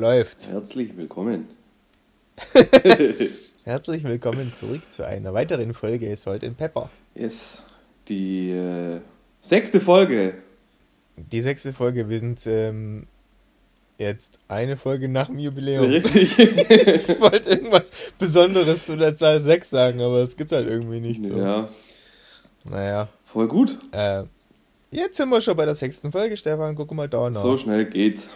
Läuft. Herzlich willkommen. Herzlich willkommen zurück zu einer weiteren Folge Salt in Pepper. Yes. Die äh, sechste Folge. Die sechste Folge. Wir sind ähm, jetzt eine Folge nach dem Jubiläum. Richtig. ich wollte irgendwas Besonderes zu der Zahl 6 sagen, aber es gibt halt irgendwie nichts. So. ja, Naja. voll gut. Äh, jetzt sind wir schon bei der sechsten Folge, Stefan. Guck mal da nach. So schnell geht's.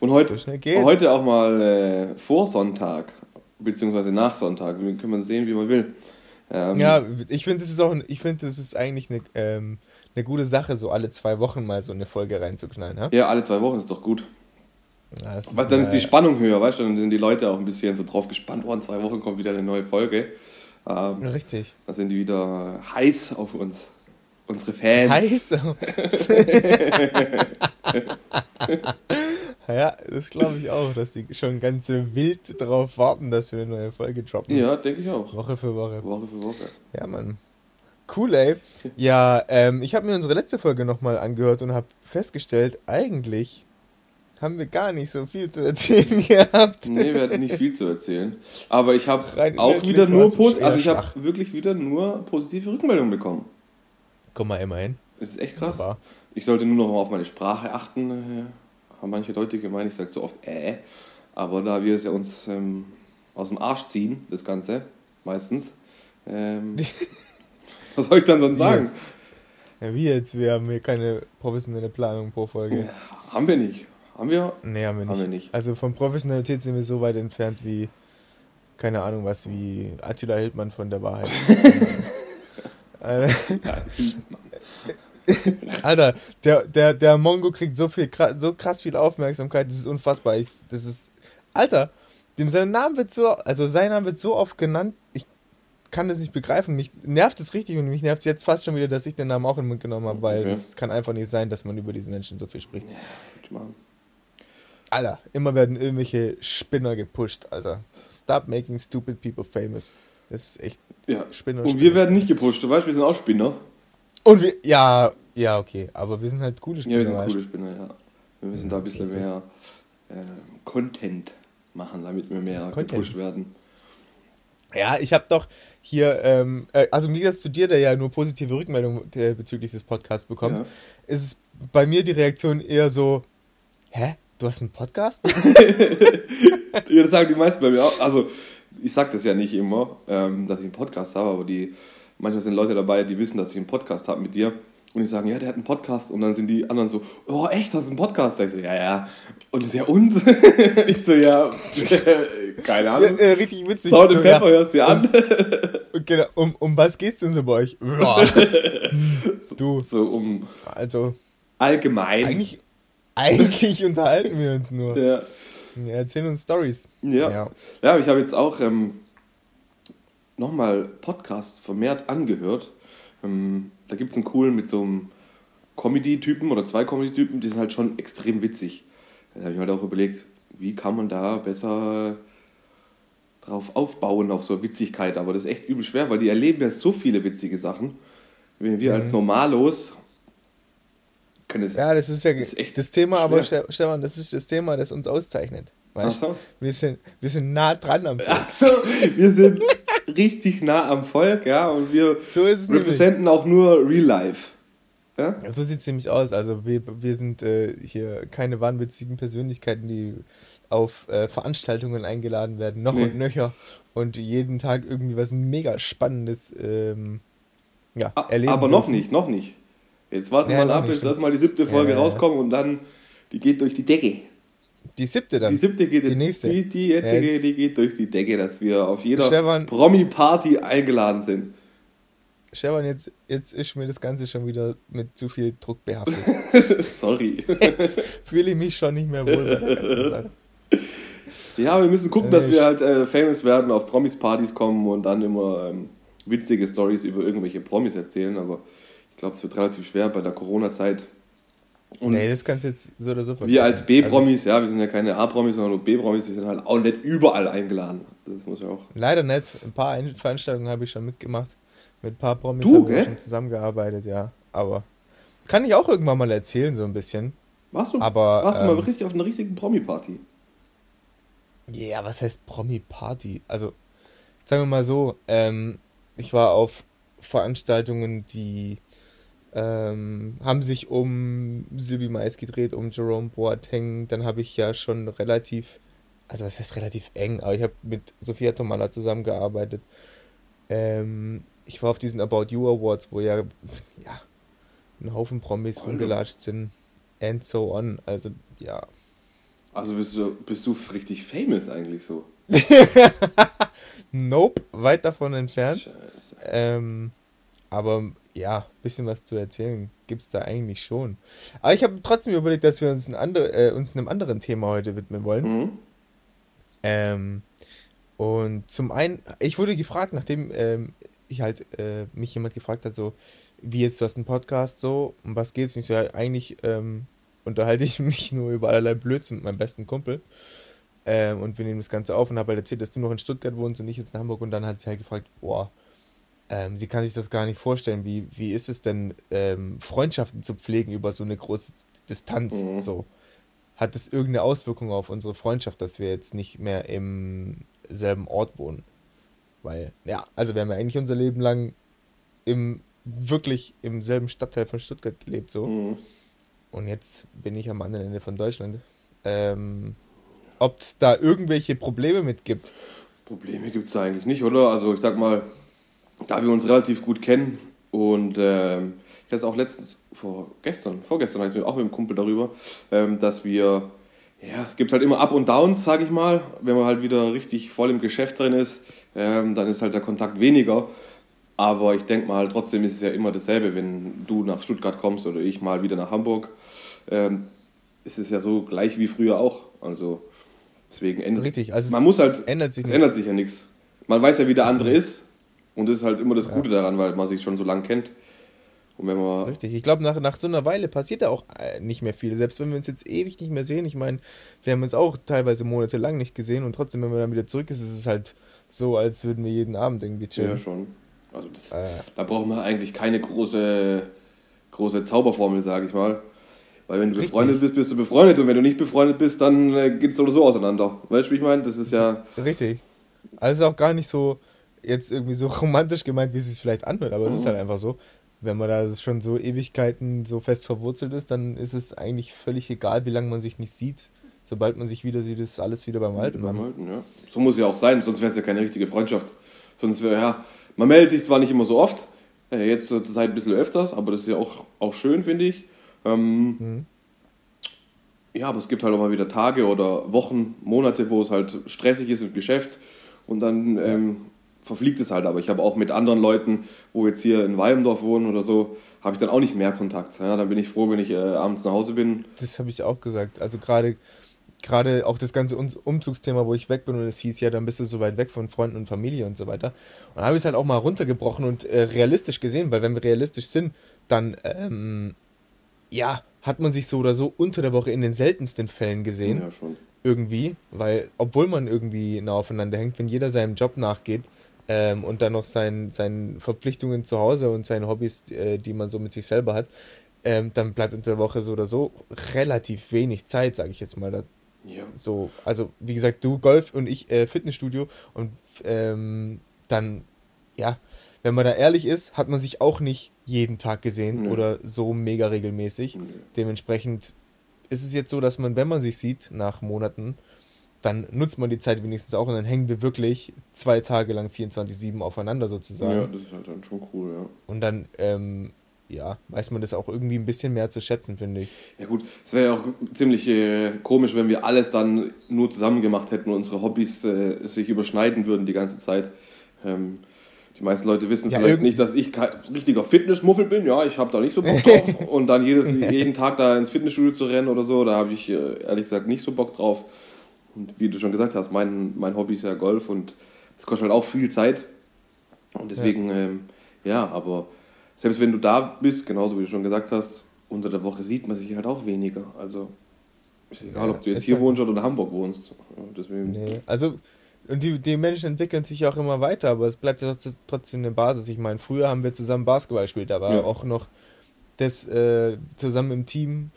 Und heute, So heute auch mal äh, vor Sonntag, beziehungsweise nach Sonntag. Wir können sehen, wie man will. Ähm, Ja, ich finde, das ist auch, ich finde, das ist eigentlich eine, ähm, eine gute Sache, so alle zwei Wochen mal so eine Folge reinzuknallen. Ja? ja, alle zwei Wochen ist doch gut. Ja, Aber dann ist die Spannung höher, weißt du? Dann sind die Leute auch ein bisschen so drauf gespannt. Oh, in zwei Wochen kommt wieder eine neue Folge. Ähm, Richtig. dann sind die wieder heiß auf uns. Unsere Fans. Heiß. ja, das glaube ich auch, dass die schon ganz wild darauf warten, dass wir eine neue Folge droppen. Ja, denke ich auch. Woche für Woche. Woche für Woche. Ja, Mann. Cool, ey. Ja, ähm, ich habe mir unsere letzte Folge nochmal angehört und habe festgestellt, eigentlich haben wir gar nicht so viel zu erzählen gehabt. Nee, wir hatten nicht viel zu erzählen. Aber ich habe auch wieder nur also ich habe wirklich wieder nur positive Rückmeldungen bekommen. Guck mal, immerhin. Das ist echt krass. Aber Ich sollte nur noch mal auf meine Sprache achten. äh, Haben manche Leute gemeint, ich sage so oft äh. Aber da wir es ja uns ähm, aus dem Arsch ziehen, das Ganze, meistens. Ähm, was soll ich dann sonst sagen? Ja, wie jetzt? Wir haben hier keine professionelle Planung pro Folge. Haben wir nicht. Haben wir? Nee, haben wir nicht. Haben wir nicht. Also von Professionalität sind wir so weit entfernt wie, keine Ahnung was, wie Attila Hildmann von der Wahrheit. Äh, Alter, der, der, der Mongo kriegt so viel so krass viel Aufmerksamkeit, das ist unfassbar. Ich, das ist. Alter, dem sein Name wird so, also sein Name wird so oft genannt, ich kann das nicht begreifen. Mich nervt es richtig und mich nervt es jetzt fast schon wieder, dass ich den Namen auch in den Mund genommen habe, weil Okay. es kann einfach nicht sein, dass man über diesen Menschen so viel spricht. Alter, immer werden irgendwelche Spinner gepusht, Alter. Stop making stupid people famous. Das ist echt Ja. Spinner. Und Spinner, wir werden nicht gepusht, du weißt, wir sind auch Spinner. Und wir, ja, ja, okay, aber wir sind halt coole Ja, Spinner. wir sind weißt coole Spinner, ja. Wir müssen da ein bisschen mehr äh, Content machen, damit wir mehr Content. gepusht werden. Ja, ich habe doch hier, ähm, äh, also im Gegensatz zu dir, der ja nur positive Rückmeldungen äh, bezüglich des Podcasts bekommt, Ja. ist es bei mir die Reaktion eher so, hä, du hast einen Podcast? Ja, das sagen die meisten bei mir auch. Also, ich sag das ja nicht immer, ähm, dass ich einen Podcast habe, aber die, manchmal sind Leute dabei, die wissen, dass ich einen Podcast habe mit dir. Und die sagen, ja, der hat einen Podcast. Und dann sind die anderen so, oh, echt, hast du einen Podcast? Sag ich so, ja, ja. Und ich so, ja, und? ich so, ja, keine ja, Ahnung. äh, richtig witzig. Salt so, Pepper ja, hörst du dir an. genau, um, um was geht's denn so bei euch? Ja, du, So um also allgemein. eigentlich, eigentlich unterhalten wir uns nur. Ja. Ja, erzählen uns Stories. Ja. Ja. Ja, ich habe jetzt auch ähm, nochmal Podcasts vermehrt angehört. Ähm, da gibt es einen coolen mit so einem Comedy-Typen oder zwei Comedy-Typen, die sind halt schon extrem witzig. Da habe ich mir halt auch überlegt, wie kann man da besser drauf aufbauen, auf so Witzigkeit. Aber das ist echt übel schwer, weil die erleben ja so viele witzige Sachen. Wenn wir als Normalos es Ja, das ist ja Das ist echt das Thema, aber schwer. Ste- Stefan, das ist das Thema, das uns auszeichnet. Weißt? Ach so. wir, sind, wir sind nah dran am Volk. Ach so, wir sind richtig nah am Volk, ja, und wir So representen auch nur Real Life. Ja? So sieht es nämlich aus. Also wir, wir sind äh, hier keine wahnwitzigen Persönlichkeiten, die auf äh, Veranstaltungen eingeladen werden, noch Nee. und nöcher und jeden Tag irgendwie was mega Spannendes ähm, ja, A- erleben. Aber noch dürfen. nicht, noch nicht. Jetzt warten Ja, wir noch mal ab, bis stimmt. erstmal die siebte Folge Ja, ja, ja. rauskommt und dann, die geht durch die Decke. Die siebte dann. Die siebte geht Die jetzt, nächste. Die, die jetzige, Ja, jetzt- die geht durch die Decke, dass wir auf jeder Promi-Party eingeladen sind. Stefan, jetzt, jetzt ist mir das Ganze schon wieder mit zu viel Druck behaftet. Sorry. Jetzt fühle ich mich schon nicht mehr wohl ja, wir müssen gucken, dass Äh, wir halt äh, famous werden, auf Promis-Partys kommen und dann immer ähm, witzige Stories über irgendwelche Promis erzählen. Aber ich glaube, es wird relativ schwer bei der Corona-Zeit. Und Nee, das kannst du jetzt so oder so Wir vergessen. als Also B-Promis, ja, wir sind ja keine A-Promis, sondern nur B-Promis, wir sind halt auch nicht überall eingeladen. Das muss ja auch. ich, leider nicht. Ein paar Veranstaltungen habe ich schon mitgemacht. Mit ein paar Promis wir gell? schon zusammengearbeitet, ja. Aber kann ich auch irgendwann mal erzählen, so ein bisschen. Warst du, Aber, warst du mal ähm, richtig auf einer richtigen Promi-Party? Ja, was heißt Promi-Party? Also, sagen wir mal so, ähm, ich war auf Veranstaltungen, die ähm, haben sich um Silvi Mais gedreht, um Jerome Boateng. Dann habe ich ja schon relativ, also was heißt relativ eng, aber ich habe mit Sophia Tomala zusammengearbeitet. Ähm, ich war auf diesen About You Awards, wo ja, ja ein Haufen Promis rumgelatscht sind. And so on. Also, ja. Also bist du, bist du richtig famous eigentlich so? nope, weit davon entfernt. Scheiße. Ähm, aber ja, ein bisschen was zu erzählen gibt es da eigentlich schon. Aber ich habe trotzdem überlegt, dass wir uns, ein andere, äh, uns einem anderen Thema heute widmen wollen. Mhm. Ähm, und zum einen, ich wurde gefragt, nachdem ähm, ich halt äh, mich jemand gefragt hat, so, wie jetzt, du hast einen Podcast, so, um was geht's? Und ich so, ja, eigentlich ähm, unterhalte ich mich nur über allerlei Blödsinn mit meinem besten Kumpel. Ähm, und wir nehmen das Ganze auf und habe halt erzählt, dass du noch in Stuttgart wohnst und ich jetzt in Hamburg. Und dann hat sie halt gefragt, boah, ähm, sie kann sich das gar nicht vorstellen. Wie, wie ist es denn, ähm, Freundschaften zu pflegen über so eine große Distanz? Mhm. So. Hat es irgendeine Auswirkung auf unsere Freundschaft, dass wir jetzt nicht mehr im selben Ort wohnen? Weil, ja, also wir haben ja eigentlich unser Leben lang im wirklich im selben Stadtteil von Stuttgart gelebt, so. Mhm. Und jetzt bin ich am anderen Ende von Deutschland. Ähm, Ob es da irgendwelche Probleme mit gibt? Probleme gibt es da eigentlich nicht, oder? Also ich sag mal, da wir uns relativ gut kennen und ähm, ich hatte es auch letztens, vor gestern, vorgestern heißt mir auch mit dem Kumpel darüber, ähm, dass wir, ja, es gibt halt immer Up und Downs, sag ich mal. Wenn man halt wieder richtig voll im Geschäft drin ist, ähm, dann ist halt der Kontakt weniger. Aber ich denke mal, trotzdem ist es ja immer dasselbe, wenn du nach Stuttgart kommst oder ich mal wieder nach Hamburg. Ähm, ist es ja so gleich wie früher auch. Also deswegen ändert Richtig, also man muss halt, ändert sich es ändert sich ja nichts. Man weiß ja, wie der andere mhm. ist. Und das ist halt immer das Gute ja. daran, weil man sich schon so lange kennt. Und wenn man Richtig, ich glaube, nach, nach so einer Weile passiert da auch äh, nicht mehr viel. Selbst wenn wir uns jetzt ewig nicht mehr sehen, ich meine, wir haben uns auch teilweise monatelang nicht gesehen und trotzdem, wenn man dann wieder zurück ist, ist es halt so, als würden wir jeden Abend irgendwie chillen. Ja, schon. Also das, äh. da braucht man eigentlich keine große, große Zauberformel, sage ich mal. Weil wenn du Richtig. befreundet bist, bist du befreundet und wenn du nicht befreundet bist, dann äh, geht es so auseinander. Weißt du, wie ich meine? Das ist ja. Richtig. Also auch gar nicht so jetzt irgendwie so romantisch gemeint, wie es sich vielleicht anhört, aber mhm. es ist mhm. halt einfach so. Wenn man da schon so Ewigkeiten so fest verwurzelt ist, dann ist es eigentlich völlig egal, wie lange man sich nicht sieht. Sobald man sich wieder sieht, ist alles wieder beim Alten. Beim Alten, ja. So muss ja auch sein, sonst wäre es ja keine richtige Freundschaft. Sonst wäre ja, man meldet sich zwar nicht immer so oft, äh, jetzt zur Zeit ein bisschen öfters, aber das ist ja auch, auch schön, finde ich. Ähm, mhm. Ja, aber es gibt halt auch mal wieder Tage oder Wochen, Monate, wo es halt stressig ist im Geschäft und dann ähm, verfliegt es halt. Aber ich habe auch mit anderen Leuten, wo jetzt hier in Walmdorf wohnen oder so, habe ich dann auch nicht mehr Kontakt. Ja, dann bin ich froh, wenn ich äh, abends nach Hause bin. Das habe ich auch gesagt. Also gerade gerade auch das ganze Umzugsthema, wo ich weg bin und es hieß ja, dann bist du so weit weg von Freunden und Familie und so weiter. Und da habe ich es halt auch mal runtergebrochen und äh, realistisch gesehen, weil wenn wir realistisch sind, dann, ähm, ja, hat man sich so oder so unter der Woche in den seltensten Fällen gesehen. Ja, schon. Irgendwie, weil, obwohl man irgendwie nah aufeinander hängt, wenn jeder seinem Job nachgeht, ähm, und dann noch sein, seine Verpflichtungen zu Hause und seine Hobbys, äh, die man so mit sich selber hat, ähm, dann bleibt unter der Woche so oder so relativ wenig Zeit, sage ich jetzt mal, da, ja. So, also wie gesagt, du Golf und ich äh, Fitnessstudio und ähm, dann, ja, wenn man da ehrlich ist, hat man sich auch nicht jeden Tag gesehen nee. oder so mega regelmäßig. Nee. Dementsprechend ist es jetzt so, dass man, wenn man sich sieht nach Monaten, dann nutzt man die Zeit wenigstens auch und dann hängen wir wirklich zwei Tage lang 24-7 aufeinander sozusagen. Ja, das ist halt dann schon cool, ja. Und dann ähm, ja, weiß man das auch irgendwie ein bisschen mehr zu schätzen, finde ich. Ja gut, es wäre ja auch ziemlich äh, komisch, wenn wir alles dann nur zusammen gemacht hätten und unsere Hobbys äh, sich überschneiden würden die ganze Zeit. Ähm, die meisten Leute wissen ja, vielleicht nicht, dass ich kein richtiger Fitnessmuffel bin. Ja, ich habe da nicht so Bock drauf. und dann jedes, jeden Tag da ins Fitnessstudio zu rennen oder so, da habe ich äh, ehrlich gesagt nicht so Bock drauf. Und wie du schon gesagt hast, mein, mein Hobby ist ja Golf und das kostet halt auch viel Zeit. Und deswegen, ja, ähm, ja aber selbst wenn du da bist, genauso wie du schon gesagt hast, unter der Woche sieht man sich halt auch weniger. Also ist egal, ja, ob du jetzt hier wohnst oder in Hamburg wohnst. Deswegen. Nee. Also und die, die Menschen entwickeln sich auch immer weiter, aber es bleibt ja trotzdem eine Basis. Ich meine, früher haben wir zusammen Basketball gespielt, da war ja. auch noch das äh, zusammen im Team.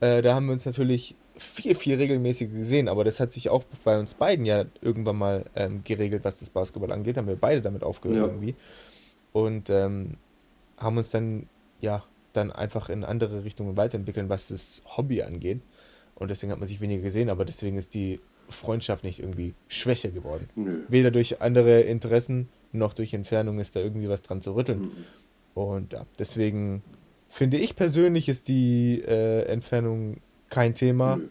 Äh, da haben wir uns natürlich viel, viel regelmäßiger gesehen, aber das hat sich auch bei uns beiden ja irgendwann mal ähm, geregelt, was das Basketball angeht. Haben wir beide damit aufgehört Ja. irgendwie. Und ähm, haben uns dann, ja, dann einfach in andere Richtungen weiterentwickeln, was das Hobby angeht. Und deswegen hat man sich weniger gesehen, aber deswegen ist die Freundschaft nicht irgendwie schwächer geworden. Nö. Weder durch andere Interessen noch durch Entfernung ist da irgendwie was dran zu rütteln. Mhm. Und ja, deswegen finde ich persönlich ist die äh, Entfernung kein Thema. Nö.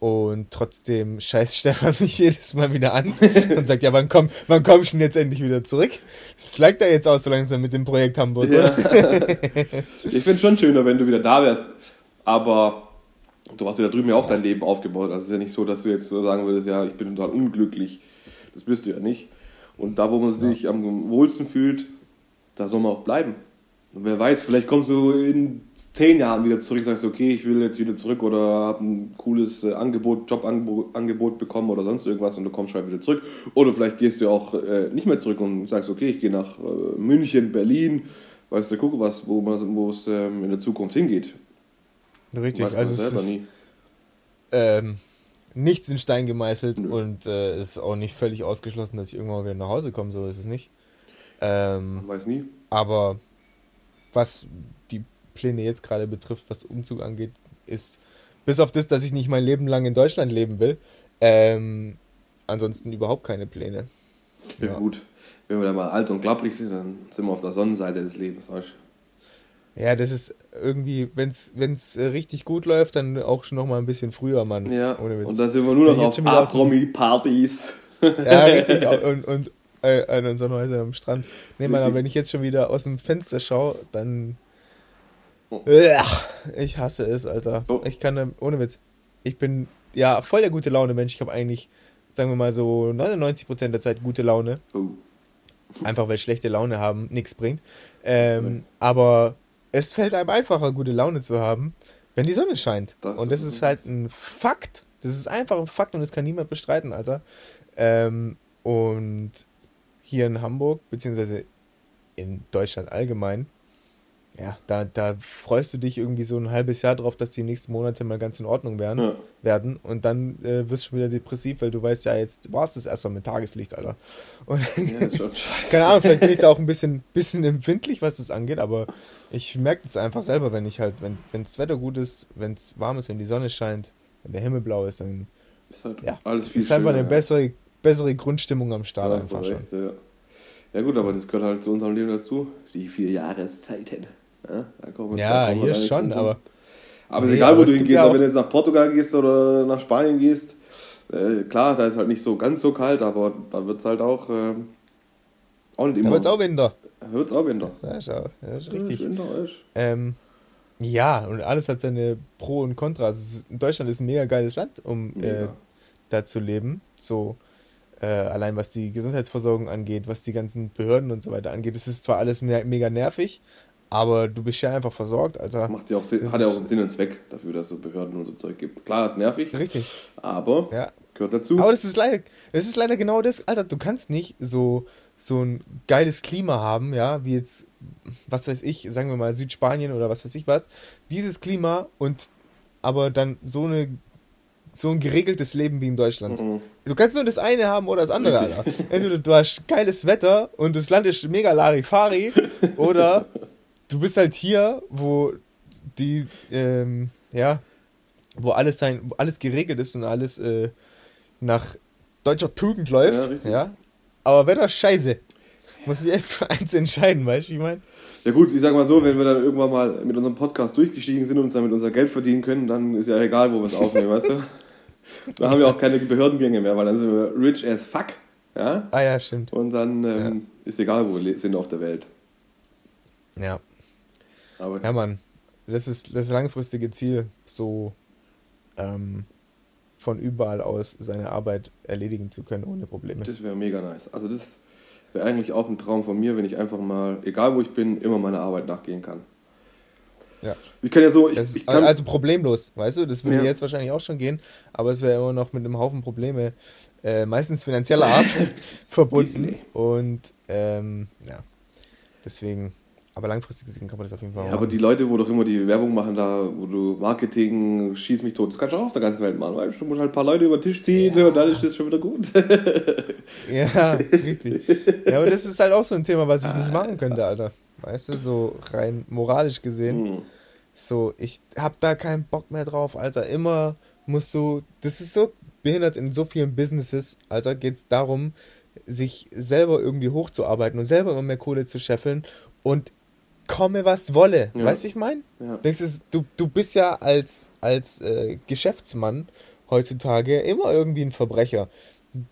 Und trotzdem scheißt Stefan mich jedes Mal wieder an und sagt, ja, wann komm, wann komm ich denn jetzt endlich wieder zurück? Das leicht da jetzt aus so langsam mit dem Projekt Hamburg, Ja. ich finde es schon schöner, wenn du wieder da wärst. Aber du hast ja da drüben ja auch dein Leben aufgebaut. Also es ist ja nicht so, dass du jetzt so sagen würdest, ja, ich bin total unglücklich. Das bist du ja nicht. Und da, wo man sich am wohlsten fühlt, da soll man auch bleiben. Und wer weiß, vielleicht kommst du in zehn Jahren wieder zurück, sagst, okay, ich will jetzt wieder zurück oder habe ein cooles äh, Angebot, Jobangebot Angebot bekommen oder sonst irgendwas und du kommst schon wieder zurück. Oder vielleicht gehst du auch äh, nicht mehr zurück und sagst, okay, ich gehe nach äh, München, Berlin, weißt du, gucke was, wo es ähm, in der Zukunft hingeht. Richtig, Weiß man also es ist nie. ähm, nichts in Stein gemeißelt Nö. und äh, es ist auch nicht völlig ausgeschlossen, dass ich irgendwann wieder nach Hause komme, so ist es nicht. Ähm, Weiß nie. Aber was Pläne jetzt gerade betrifft, was Umzug angeht, ist, bis auf das, dass ich nicht mein Leben lang in Deutschland leben will, ähm, ansonsten überhaupt keine Pläne. Ja, Ja. gut. Wenn wir dann mal alt und klapprig sind, dann sind wir auf der Sonnenseite des Lebens. Weißt? du? Ja, das ist irgendwie, wenn es äh, richtig gut läuft, dann auch schon noch mal ein bisschen früher, Mann. Ja, Ohne Witz. und dann sind wir nur noch auf A-Promi-Partys. Ja, richtig. Und, und äh, an unseren Häusern am Strand. Nee, Mann, aber wenn ich jetzt schon wieder aus dem Fenster schaue, dann. Oh. Ich hasse es, Alter. Oh. Ich kann, ohne Witz. Ich bin ja voll der gute Laune Mensch. Ich habe eigentlich, sagen wir mal so 99% der Zeit gute Laune. Oh. Einfach weil schlechte Laune haben nichts bringt. Ähm, aber es fällt einem einfacher, gute Laune zu haben, wenn die Sonne scheint. Das und das ist- ist halt ein Fakt. Das ist einfach ein Fakt und das kann niemand bestreiten, Alter. Ähm, und hier in Hamburg, beziehungsweise in Deutschland allgemein, ja, da, da freust du dich irgendwie so ein halbes Jahr drauf, dass die nächsten Monate mal ganz in Ordnung werden. Ja. werden und dann äh, wirst du schon wieder depressiv, weil du weißt ja, jetzt war es das erstmal mit Tageslicht, Alter. Und Ja, ist schon scheiße. keine Ahnung, vielleicht bin ich da auch ein bisschen, bisschen empfindlich, was das angeht, aber ich merke das einfach selber, wenn ich halt, wenn das Wetter gut ist, wenn es warm ist, wenn die Sonne scheint, wenn der Himmel blau ist, dann Ist halt ja, alles viel ist einfach schöner, eine bessere, bessere Grundstimmung am Ja, Start einfach schon. recht, ja. ja gut, aber das gehört halt zu unserem Leben dazu. Die vier Jahreszeiten. Ja, da Ja, da hier schon, aber Aber Nee, ist egal, wo es du hingehst, ja auch- wenn du jetzt nach Portugal gehst oder nach Spanien gehst, äh, klar, da ist halt nicht so ganz so kalt, aber da wird es halt auch, ähm, auch nicht da immer. wird es auch Winter. Da wird's auch Winter. Ja, schau, das ist richtig. Winter ist. Ähm, ja, und alles hat seine Pro und Kontras. Deutschland ist ein mega geiles Land, um äh, da zu leben. So, äh, allein was die Gesundheitsversorgung angeht, was die ganzen Behörden und so weiter angeht. Es ist zwar alles me mega nervig, aber du bist ja einfach versorgt, Alter. Macht ja auch Sinn, Das hat ja auch einen Sinn und Zweck dafür, dass es Behörden und so Zeug gibt. Klar, ist nervig, Richtig, aber ja. gehört dazu. Aber das ist leider, das ist leider genau das, Alter. Du kannst nicht so, so ein geiles Klima haben, ja, wie jetzt, was weiß ich, sagen wir mal Südspanien oder was weiß ich was. Dieses Klima und aber dann so eine so ein geregeltes Leben wie in Deutschland. Mhm. Du kannst nur das eine haben oder das andere, Alter. Entweder du hast geiles Wetter und das Land ist mega Larifari oder du bist halt hier, wo die, ähm, ja, wo alles sein, wo alles geregelt ist und alles äh, nach deutscher Tugend läuft. Ja, Ja. Aber Wetter scheiße. Muss ich echt für eins entscheiden, weißt du, wie ich meine? Ja gut, ich sag mal so, wenn wir dann irgendwann mal mit unserem Podcast durchgestiegen sind und uns damit unser Geld verdienen können, dann ist ja egal, wo wir es aufnehmen, weißt du? Dann haben wir auch keine Behördengänge mehr, weil dann sind wir rich as fuck. Ja? Ah ja, stimmt. Und dann ähm, ist egal, wo wir sind auf der Welt. Ja. Aber Ja, Mann. Das ist das langfristige Ziel, so ähm, von überall aus seine Arbeit erledigen zu können ohne Probleme. das wäre mega nice. Also das wäre eigentlich auch ein Traum von mir, wenn ich einfach mal, egal wo ich bin, immer meiner Arbeit nachgehen kann. Ja. Ich kann ja so, ich, ich kann, also problemlos, weißt du? Das würde Ja. jetzt wahrscheinlich auch schon gehen, aber es wäre immer noch mit einem Haufen Probleme, äh, meistens finanzieller Art, verbunden. Und ähm, ja, deswegen. Aber langfristig gesehen kann man das auf jeden Fall ja, machen. Aber die Leute, wo doch immer die Werbung machen, da, wo du Marketing, schieß mich tot, das kannst du auch auf der ganzen Welt machen, weißt du? musst halt ein paar Leute über den Tisch ziehen ja. und dann ist das schon wieder gut. ja, richtig. Ja, aber das ist halt auch so ein Thema, was ich nicht machen könnte, Alter. Weißt du, so rein moralisch gesehen. Hm. So, ich hab da keinen Bock mehr drauf, Alter. Immer musst du, das ist so behindert in so vielen Businesses, Alter, geht es darum, sich selber irgendwie hochzuarbeiten und selber immer mehr Kohle zu scheffeln und komme was wolle. Ja. Weißt du, ich meine? Ja. Du, du bist ja als, als äh, Geschäftsmann heutzutage immer irgendwie ein Verbrecher.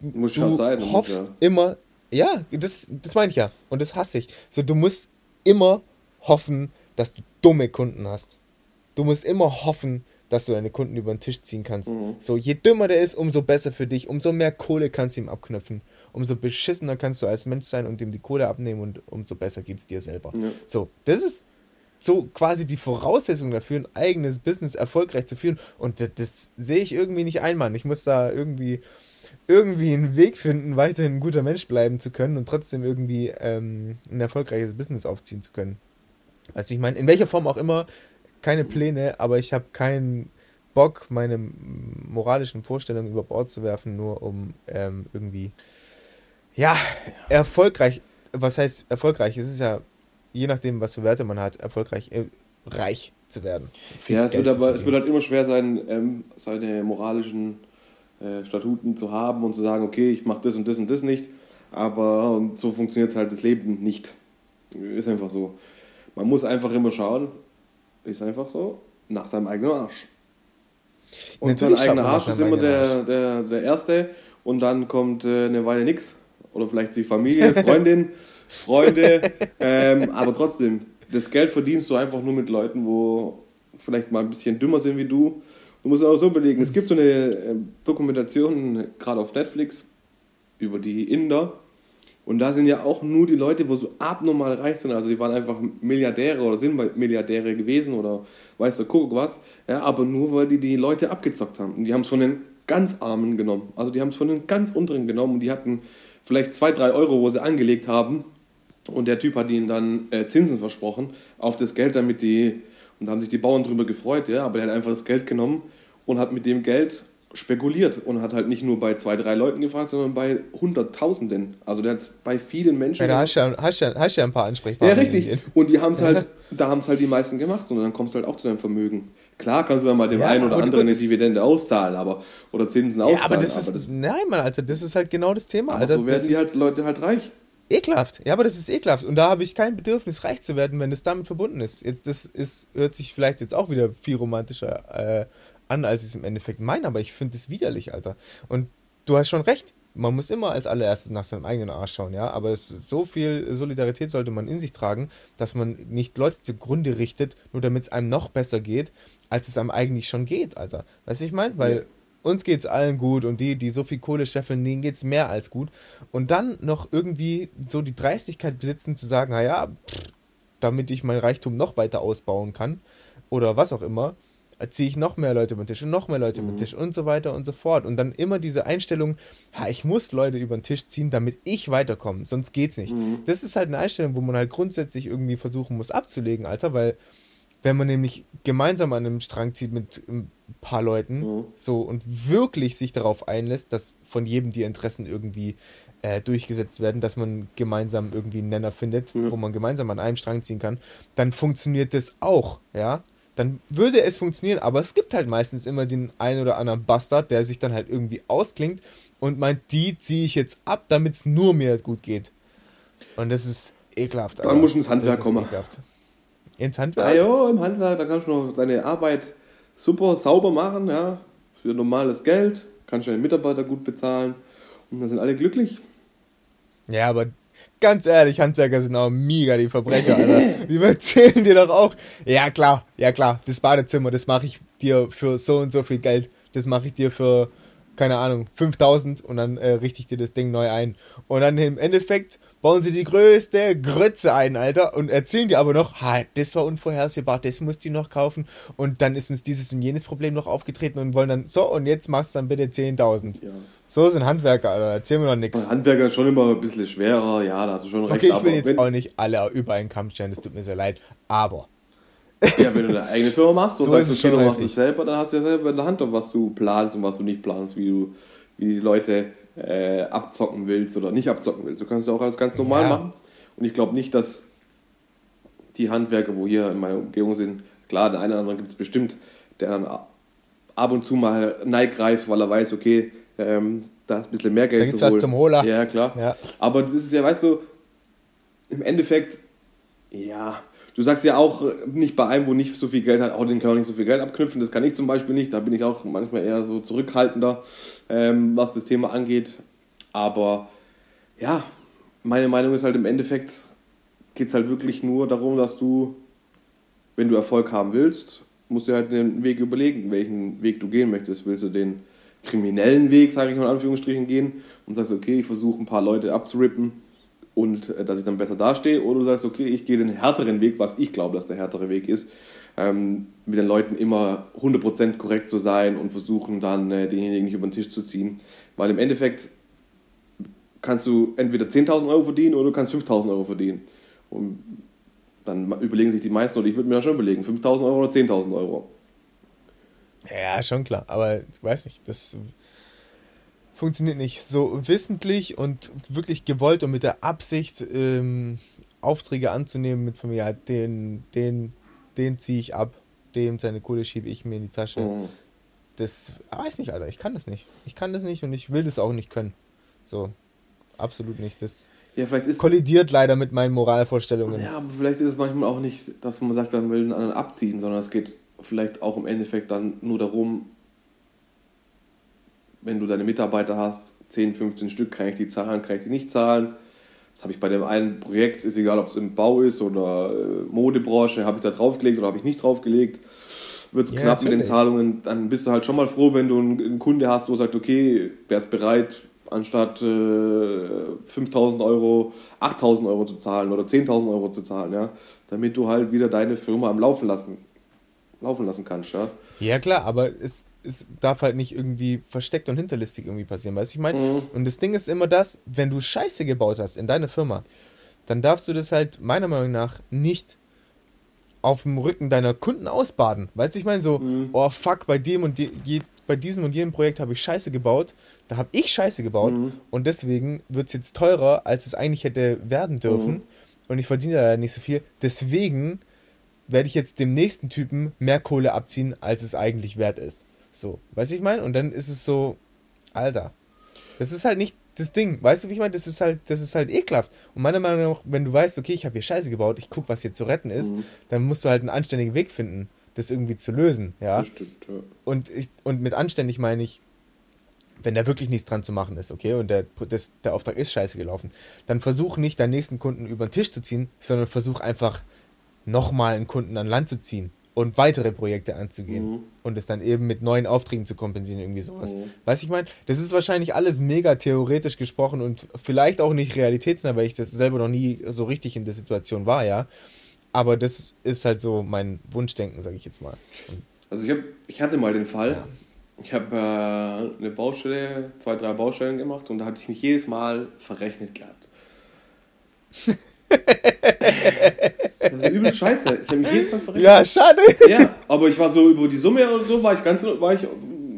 Muss du auch sein. hoffst ja. immer, ja, das, das meine ich ja. Und das hasse ich. So, du musst immer hoffen, dass du dumme Kunden hast. Du musst immer hoffen, dass du deine Kunden über den Tisch ziehen kannst. Mhm. So, je dümmer der ist, umso besser für dich, umso mehr Kohle kannst du ihm abknüpfen. Umso beschissener kannst du als Mensch sein und ihm die Kohle abnehmen und umso besser geht es dir selber. Ja. So, das ist so quasi die Voraussetzung dafür, ein eigenes Business erfolgreich zu führen. Und das, das sehe ich irgendwie nicht ein, Mann. Ich muss da irgendwie, irgendwie einen Weg finden, weiterhin ein guter Mensch bleiben zu können und trotzdem irgendwie ähm, ein erfolgreiches Business aufziehen zu können. Also ich meine, in welcher Form auch immer, keine Pläne, aber ich habe keinen Bock, meine moralischen Vorstellungen über Bord zu werfen, nur um ähm, irgendwie, ja, erfolgreich, was heißt erfolgreich? Es ist ja, je nachdem, was für Werte man hat, erfolgreich, äh, reich zu werden. Ja, es wird aber, es wird halt immer schwer sein, ähm, seine moralischen äh, Statuten zu haben und zu sagen, okay, ich mache das und das und das nicht, aber so funktioniert halt das Leben nicht. Ist einfach so. Man muss einfach immer schauen, ist einfach so, nach seinem eigenen Arsch. Und Natürlich sein eigener Arsch ist immer der, der, der Erste und dann kommt äh, eine Weile nichts. Oder vielleicht die Familie, Freundin, Freunde. Ähm, aber trotzdem, das Geld verdienst du einfach nur mit Leuten, wo vielleicht mal ein bisschen dümmer sind wie du. Du musst auch so überlegen, es gibt so eine äh, Dokumentation, gerade auf Netflix, über die Inder. Und da sind ja auch nur die Leute, wo so abnormal reich sind. Also die waren einfach Milliardäre oder sind Milliardäre gewesen oder weiß der Kuckuck was. Ja, aber nur weil die die Leute abgezockt haben. Und die haben es von den ganz Armen genommen. Also die haben es von den ganz unteren genommen und die hatten vielleicht zwei, drei Euro, wo sie angelegt haben. Und der Typ hat ihnen dann äh, Zinsen versprochen auf das Geld, damit die. Und da haben sich die Bauern drüber gefreut, ja. Aber er hat einfach das Geld genommen und hat mit dem Geld spekuliert und hat halt nicht nur bei zwei, drei Leuten gefragt, sondern bei Hunderttausenden. Also der hat bei vielen Menschen. Ja, da hast du ja, hast ja, hast ja ein paar Ansprechpartner. Ja, richtig. Und die haben es halt, da haben es halt die meisten gemacht und dann kommst du halt auch zu deinem Vermögen. Klar kannst du dann mal dem ja, einen oder anderen eine Dividende auszahlen, aber oder Zinsen auszahlen. Ja, aber das ist, aber das, nein, Mann, Alter, das ist halt genau das Thema, Alter. So werden die halt Leute halt reich. Ekelhaft, ja, aber das ist ekelhaft. Und da habe ich kein Bedürfnis, reich zu werden, wenn das damit verbunden ist. Jetzt, das ist, hört sich vielleicht jetzt auch wieder viel romantischer äh, an, als ich es im Endeffekt meine, aber ich finde es widerlich, Alter. Und du hast schon recht. Man muss immer als allererstes nach seinem eigenen Arsch schauen, ja. Aber es, so viel Solidarität sollte man in sich tragen, dass man nicht Leute zugrunde richtet, nur damit es einem noch besser geht, als es einem eigentlich schon geht, Alter. Weißt du, ich meine? Weil ja. uns geht es allen gut und die, die so viel Kohle scheffeln, denen geht es mehr als gut. Und dann noch irgendwie so die Dreistigkeit besitzen, zu sagen, naja, damit ich mein Reichtum noch weiter ausbauen kann oder was auch immer, ziehe ich noch mehr Leute über den Tisch und noch mehr Leute mhm. über den mhm. Tisch und so weiter und so fort. Und dann immer diese Einstellung, ha, ich muss Leute über den Tisch ziehen, damit ich weiterkomme, sonst geht's nicht. Mhm. Das ist halt eine Einstellung, wo man halt grundsätzlich irgendwie versuchen muss abzulegen, Alter, weil wenn man nämlich gemeinsam an einem Strang zieht mit ein paar Leuten, mhm. so und wirklich sich darauf einlässt, dass von jedem die Interessen irgendwie äh, durchgesetzt werden, dass man gemeinsam irgendwie einen Nenner findet, wo man gemeinsam an einem Strang ziehen kann, dann funktioniert das auch, ja dann würde es funktionieren, aber es gibt halt meistens immer den einen oder anderen Bastard, der sich dann halt irgendwie ausklingt und meint, die ziehe ich jetzt ab, damit es nur mir gut geht. Und das ist ekelhaft. Dann muss ins Handwerk kommen. Ekelhaft. Ins Handwerk? Ah, ja, im Handwerk, da kannst du noch deine Arbeit super sauber machen, ja, für normales Geld, kannst du deine Mitarbeiter gut bezahlen und dann sind alle glücklich. Ja, aber Ganz ehrlich, Handwerker sind auch mega die Verbrecher, Alter. Die erzählen dir doch auch. Ja, klar, ja, klar. Das Badezimmer, das mache ich dir für so und so viel Geld. Das mache ich dir für, keine Ahnung, 5000 und dann äh, richte ich dir das Ding neu ein. Und dann im Endeffekt bauen sie die größte Grütze ein, Alter, und erzählen dir aber noch, ha, das war unvorhersehbar, das musst du noch kaufen und dann ist uns dieses und jenes Problem noch aufgetreten und wollen dann, so, und jetzt machst du dann bitte 10.000. Ja. So sind Handwerker, Alter, erzähl mir noch nichts. Handwerker ist schon immer ein bisschen schwerer, ja, da hast du schon recht. Okay, ich will jetzt auch nicht alle über einen Kamm stellen, das tut mir sehr leid, aber... Ja, wenn du eine eigene Firma machst, so, so sagst du, okay, du machst es selber, dann hast du ja selber in der Hand, was du planst und was du nicht planst, wie du, wie die Leute äh, abzocken willst oder nicht abzocken willst. Du kannst es auch alles ganz normal ja. machen. Und ich glaube nicht, dass die Handwerker, wo hier in meiner Umgebung sind, klar, der eine oder andere gibt es bestimmt, der dann ab und zu mal neigreift, weil er weiß, okay, ähm, da ist ein bisschen mehr Geld da gibt's zu holen. was zum Holer. Ja, klar. Ja. Aber das ist ja, weißt du, im Endeffekt, ja, du sagst ja auch nicht bei einem, wo nicht so viel Geld hat, oh, den kann man nicht so viel Geld abknüpfen. Das kann ich zum Beispiel nicht. Da bin ich auch manchmal eher so zurückhaltender ähm, was das Thema angeht. Aber ja, meine Meinung ist halt im Endeffekt geht es halt wirklich nur darum, dass du, wenn du Erfolg haben willst, musst du halt den Weg überlegen, welchen Weg du gehen möchtest. Willst du den kriminellen Weg, sage ich mal in Anführungsstrichen, gehen und sagst, okay, ich versuche ein paar Leute abzurippen und äh, dass ich dann besser dastehe, oder du sagst, okay, ich gehe den härteren Weg, was ich glaube, dass der härtere Weg ist, ähm, mit den Leuten immer 100% korrekt zu sein und versuchen dann äh, denjenigen nicht über den Tisch zu ziehen. Weil im Endeffekt kannst du entweder 10.000 Euro verdienen oder du kannst 5.000 Euro verdienen. Und dann überlegen sich die meisten, oder ich würde mir das schon überlegen, 5.000 Euro oder 10.000 Euro. Ja, schon klar. Aber ich weiß nicht, das funktioniert nicht so wissentlich und wirklich gewollt und mit der Absicht, ähm, Aufträge anzunehmen mit von mir, den, den den ziehe ich ab, dem seine Kohle schiebe ich mir in die Tasche. Mhm. Das weiß nicht, Alter. Ich kann das nicht. Ich kann das nicht und ich will das auch nicht können. So, absolut nicht. Das ja, kollidiert leider mit meinen Moralvorstellungen. Ja, aber vielleicht ist es manchmal auch nicht, dass man sagt, dann will einen anderen abziehen, sondern es geht vielleicht auch im Endeffekt dann nur darum, wenn du deine Mitarbeiter hast, 10, 15 Stück, kann ich die zahlen, kann ich die nicht zahlen das habe ich bei dem einen Projekt, ist egal, ob es im Bau ist oder äh, Modebranche, habe ich da draufgelegt oder habe ich nicht draufgelegt. Wird es ja, knapp natürlich. mit den Zahlungen, dann bist du halt schon mal froh, wenn du einen, einen Kunde hast, wo sagt, okay, wer ist bereit, anstatt äh, 5000 Euro 8000 Euro zu zahlen oder 10.000 Euro zu zahlen, ja, damit du halt wieder deine Firma am Laufen lassen, laufen lassen kannst, ja. Ja klar, aber es es darf halt nicht irgendwie versteckt und hinterlistig irgendwie passieren, weißt du, ich meine? Mhm. Und das Ding ist immer das, wenn du Scheiße gebaut hast in deiner Firma, dann darfst du das halt meiner Meinung nach nicht auf dem Rücken deiner Kunden ausbaden. Weißt du, ich meine so, mhm. oh fuck, bei dem und die, je, bei diesem und jenem Projekt habe ich Scheiße gebaut, da habe ich Scheiße gebaut mhm. und deswegen wird es jetzt teurer, als es eigentlich hätte werden dürfen mhm. und ich verdiene da nicht so viel. Deswegen werde ich jetzt dem nächsten Typen mehr Kohle abziehen, als es eigentlich wert ist. So, weißt du, ich meine? Und dann ist es so, Alter, das ist halt nicht das Ding. Weißt du, wie ich meine? Das ist halt, das ist halt ekelhaft. Und meiner Meinung nach, wenn du weißt, okay, ich habe hier Scheiße gebaut, ich gucke, was hier zu retten ist, mhm. dann musst du halt einen anständigen Weg finden, das irgendwie zu lösen, ja. Stimmt, ja. Und, ich, und mit anständig meine ich, wenn da wirklich nichts dran zu machen ist, okay, und der, das, der Auftrag ist scheiße gelaufen, dann versuch nicht deinen nächsten Kunden über den Tisch zu ziehen, sondern versuch einfach nochmal einen Kunden an Land zu ziehen und weitere Projekte anzugehen mhm. und es dann eben mit neuen Aufträgen zu kompensieren, irgendwie sowas. Mhm. Weißt ich meine, das ist wahrscheinlich alles mega theoretisch gesprochen und vielleicht auch nicht realitätsnah, weil ich das selber noch nie so richtig in der Situation war, ja. Aber das ist halt so mein Wunschdenken, sage ich jetzt mal. Und also ich, hab, ich hatte mal den Fall, ja. ich habe äh, eine Baustelle, zwei, drei Baustellen gemacht und da hatte ich mich jedes Mal verrechnet gehabt. Das ist übel scheiße. Ich habe mich jedes Mal verrechnet. Ja, schade. Ja, aber ich war so über die Summe oder so, war ich ganz war ich,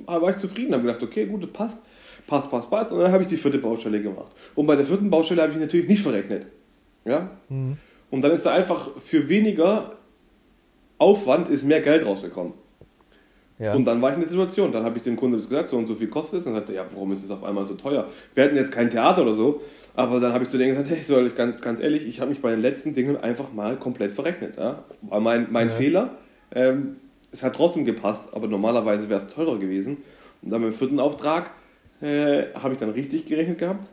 war ich zufrieden. Habe gedacht, okay, gut, das passt. Passt, passt, passt. Und dann habe ich die vierte Baustelle gemacht. Und bei der vierten Baustelle habe ich natürlich nicht verrechnet. Ja? Mhm. Und dann ist da einfach für weniger Aufwand ist mehr Geld rausgekommen. Ja. Und dann war ich in der Situation, dann habe ich dem Kunde das gesagt, so und so viel kostet es. Und dann sagte er, ja, warum ist es auf einmal so teuer? Wir hatten jetzt kein Theater oder so, aber dann habe ich zu denen gesagt, hey, soll ich ganz, ganz ehrlich, ich habe mich bei den letzten Dingen einfach mal komplett verrechnet. Ja? War mein, mein ja. Fehler. Ähm, es hat trotzdem gepasst, aber normalerweise wäre es teurer gewesen. Und dann beim vierten Auftrag äh, habe ich dann richtig gerechnet gehabt.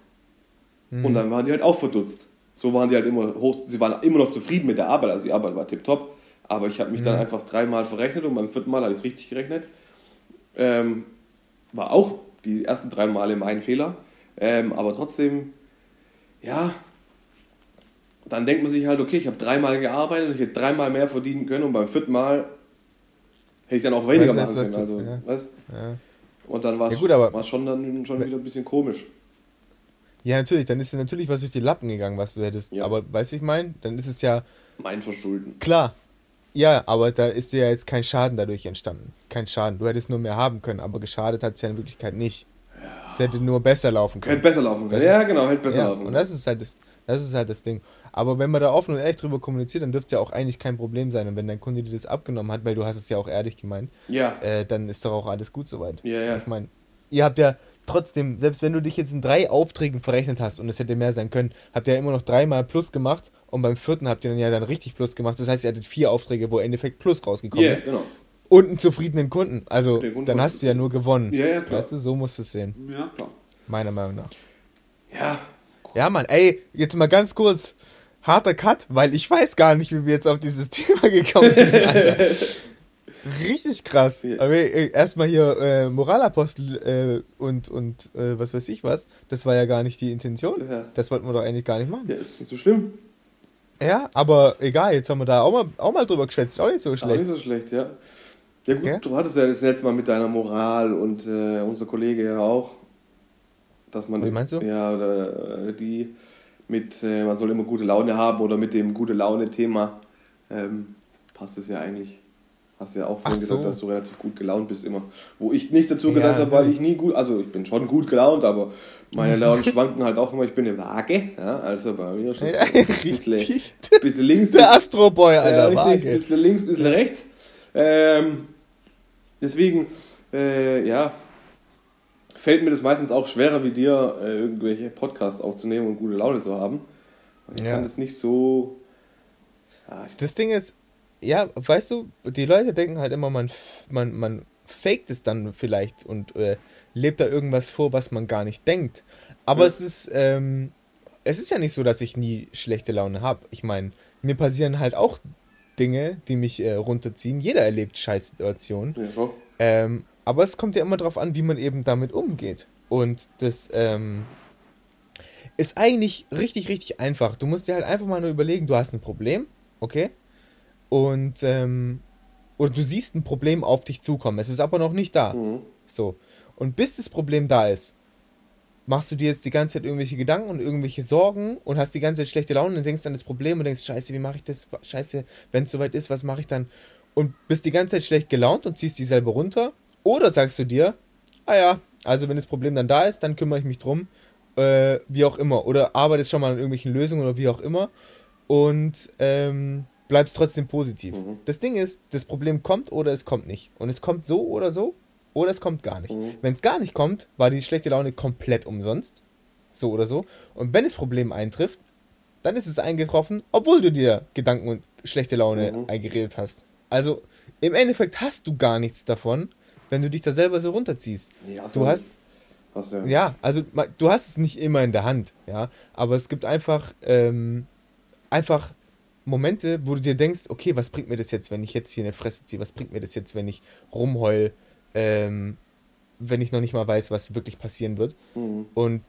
Mhm. Und dann waren die halt auch verdutzt. So waren die halt immer hoch, sie waren immer noch zufrieden mit der Arbeit, also die Arbeit war tipptopp. Aber ich habe mich mhm. dann einfach dreimal verrechnet und beim vierten Mal habe ich es richtig gerechnet. Ähm, war auch die ersten drei Male mein Fehler. Ähm, aber trotzdem, ja, dann denkt man sich halt, okay, ich habe dreimal gearbeitet, ich hätte dreimal mehr verdienen können und beim vierten Mal hätte ich dann auch weniger machen was können. Also, ja. weißt? Ja. Und dann war es Ja, gut, aber- war's schon dann schon wieder ein bisschen komisch. ja, natürlich, dann ist dir natürlich was durch die Lappen gegangen, was du hättest. Ja. Aber weißt du, ich meine, dann ist es ja Mein Verschulden. klar. Ja, aber da ist dir ja jetzt kein Schaden dadurch entstanden. Kein Schaden. Du hättest nur mehr haben können, aber geschadet hat es ja in Wirklichkeit nicht. Es hätte nur besser laufen können. Hätte besser laufen können. Das Ja, ist- genau, hätte besser ja, laufen Und können. das ist halt das, das ist halt das Ding. Aber wenn man da offen und ehrlich drüber kommuniziert, dann dürfte es ja auch eigentlich kein Problem sein. Und wenn dein Kunde dir das abgenommen hat, weil du hast es ja auch ehrlich gemeint, Ja, äh, dann ist doch auch alles gut soweit. Ja, ja. Ich meine, ihr habt ja trotzdem, selbst wenn du dich jetzt in drei Aufträgen verrechnet hast und es hätte mehr sein können, habt ihr ja immer noch dreimal Plus gemacht und beim vierten habt ihr dann ja dann richtig Plus gemacht. Das heißt, ihr hattet vier Aufträge, wo im Endeffekt Plus rausgekommen ja, ist genau. und einen zufriedenen Kunden. Also dann hast du ja nur gewonnen. Ja, ja, klar. Weißt du, so musst du es sehen. Ja, klar. Meiner Meinung nach. Ja, Ja, Mann, ey, jetzt mal ganz kurz. Harter Cut, weil ich weiß gar nicht, wie wir jetzt auf dieses Thema gekommen sind, Alter. Richtig krass. Ja. Aber äh, erstmal hier äh, Moralapostel äh, und, und äh, was weiß ich was. Das war ja gar nicht die Intention. Ja. Das wollten wir doch eigentlich gar nicht machen. ja, ist nicht so schlimm. Ja, aber egal, jetzt haben wir da auch mal, auch mal drüber geschwätzt. Auch nicht so Auch schlecht. nicht so schlecht, ja. Ja gut, Gell? du hattest ja das letzte Mal mit deiner Moral und äh, unser Kollege ja auch, dass man... Was meinst du? Ja, oder, äh, die mit, äh, man soll immer gute Laune haben oder mit dem gute Laune-Thema ähm, passt es ja eigentlich. Hast ja auch vorhin Ach gesagt, so. dass du relativ gut gelaunt bist immer. Wo ich nichts dazu Ja, gesagt habe, weil ich nie gut, also ich bin schon gut gelaunt, aber meine Launen schwanken halt auch immer. Ich bin eine Waage, ja, also bei mir es Ja, ein bisschen, bisschen links, Der Astro-Boy, Alter. richtig, Waage. bisschen links, bisschen rechts. Ähm, deswegen, äh, ja, fällt mir das meistens auch schwerer wie dir, äh, irgendwelche Podcasts aufzunehmen und gute Laune zu haben. Ich Ja. kann das nicht so. Ja, ich, Das Ding ist, ja, weißt du, die Leute denken halt immer, man, man, man faked es dann vielleicht und äh, lebt da irgendwas vor, was man gar nicht denkt. Aber Ja. es ist, ähm, es ist ja nicht so, dass ich nie schlechte Laune habe. Ich meine, mir passieren halt auch Dinge, die mich äh, runterziehen. Jeder erlebt Scheißsituationen. ja, so. Ähm, aber es kommt ja immer darauf an, wie man eben damit umgeht. Und das ähm, ist eigentlich richtig, richtig einfach. Du musst dir halt einfach mal nur überlegen, du hast ein Problem, okay? Und, ähm, oder du siehst ein Problem auf dich zukommen. Es ist aber noch nicht da. Mhm. So. Und bis das Problem da ist, machst du dir jetzt die ganze Zeit irgendwelche Gedanken und irgendwelche Sorgen und hast die ganze Zeit schlechte Laune und denkst an das Problem und denkst, scheiße, wie mache ich das? Scheiße, wenn es soweit ist, was mache ich dann? Und bist die ganze Zeit schlecht gelaunt und ziehst dich selber runter. Oder sagst du dir, ah ja, also wenn das Problem dann da ist, dann kümmere ich mich drum, äh, wie auch immer. Oder arbeitest schon mal an irgendwelchen Lösungen oder wie auch immer und ähm, bleibst trotzdem positiv. Mhm. Das Ding ist, das Problem kommt oder es kommt nicht. Und es kommt so oder so oder es kommt gar nicht. Mhm. Wenn es gar nicht kommt, war die schlechte Laune komplett umsonst. So oder so. Und wenn das Problem eintrifft, dann ist es eingetroffen, obwohl du dir Gedanken und schlechte Laune Mhm. eingeredet hast. Also im Endeffekt hast du gar nichts davon, wenn du dich da selber so runterziehst. Ja, Du hast, ja, ja, also du hast es nicht immer in der Hand, ja, aber es gibt einfach, ähm, einfach Momente, wo du dir denkst, okay, was bringt mir das jetzt, wenn ich jetzt hier eine Fresse ziehe? Was bringt mir das jetzt, wenn ich rumheul, ähm, wenn ich noch nicht mal weiß, was wirklich passieren wird? Mhm. Und